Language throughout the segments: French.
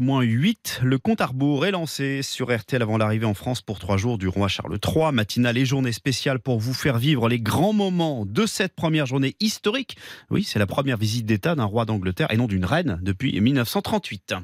H-8. Le compte à rebours est lancé sur RTL avant l'arrivée en France pour trois jours du roi Charles III. Matinale et journée spéciale pour vous faire vivre les grands moments de cette première journée historique. Oui, c'est la première visite d'État d'un roi d'Angleterre et non d'une reine depuis 1938.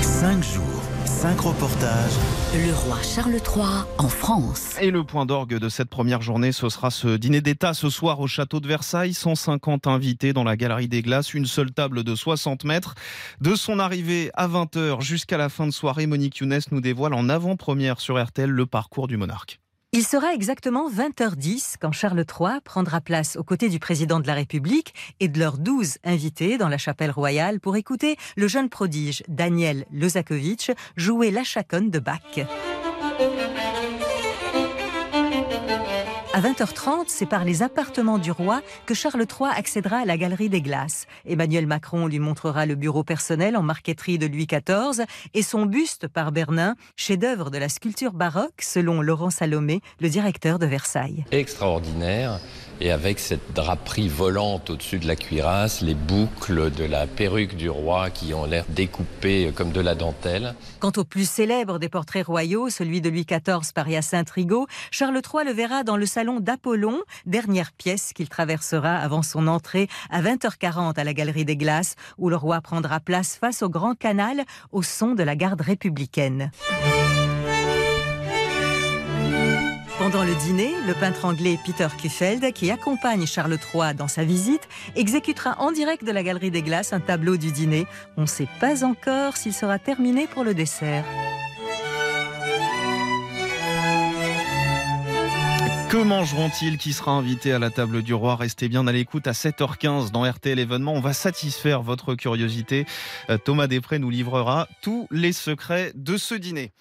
Cinq jours, cinq reportages. Le roi Charles III en France. Et le point d'orgue de cette première journée, ce sera ce dîner d'État ce soir au château de Versailles. 150 invités dans la galerie des glaces, une seule table de 60 mètres. De son arrivée à 20h jusqu'à la fin de soirée, Monique Younes nous dévoile en avant-première sur RTL le parcours du monarque. Il sera exactement 20h10 quand Charles III prendra place aux côtés du président de la République et de leurs 12 invités dans la chapelle royale pour écouter le jeune prodige Daniel Lozakovitch jouer la chaconne de Bach. À 20h30, c'est par les appartements du roi que Charles III accédera à la galerie des glaces. Emmanuel Macron lui montrera le bureau personnel en marqueterie de Louis XIV et son buste par Bernin, chef-d'œuvre de la sculpture baroque, selon Laurent Salomé, le directeur de Versailles. Extraordinaire et avec cette draperie volante au-dessus de la cuirasse, les boucles de la perruque du roi qui ont l'air découpées comme de la dentelle. Quant au plus célèbre des portraits royaux, celui de Louis XIV par Hyacinthe Rigaud, Charles III le verra dans le salon d'Apollon, dernière pièce qu'il traversera avant son entrée à 20h40 à la Galerie des Glaces, où le roi prendra place face au Grand Canal au son de la garde républicaine. Pendant le dîner, le peintre anglais Peter Kuffeld, qui accompagne Charles III dans sa visite, exécutera en direct de la Galerie des Glaces un tableau du dîner. On ne sait pas encore s'il sera terminé pour le dessert. Que mangeront-ils Qui sera invité à la table du roi Restez bien à l'écoute à 7h15 dans RTL événement. On va satisfaire votre curiosité. Euh, Thomas Després nous livrera tous les secrets de ce dîner.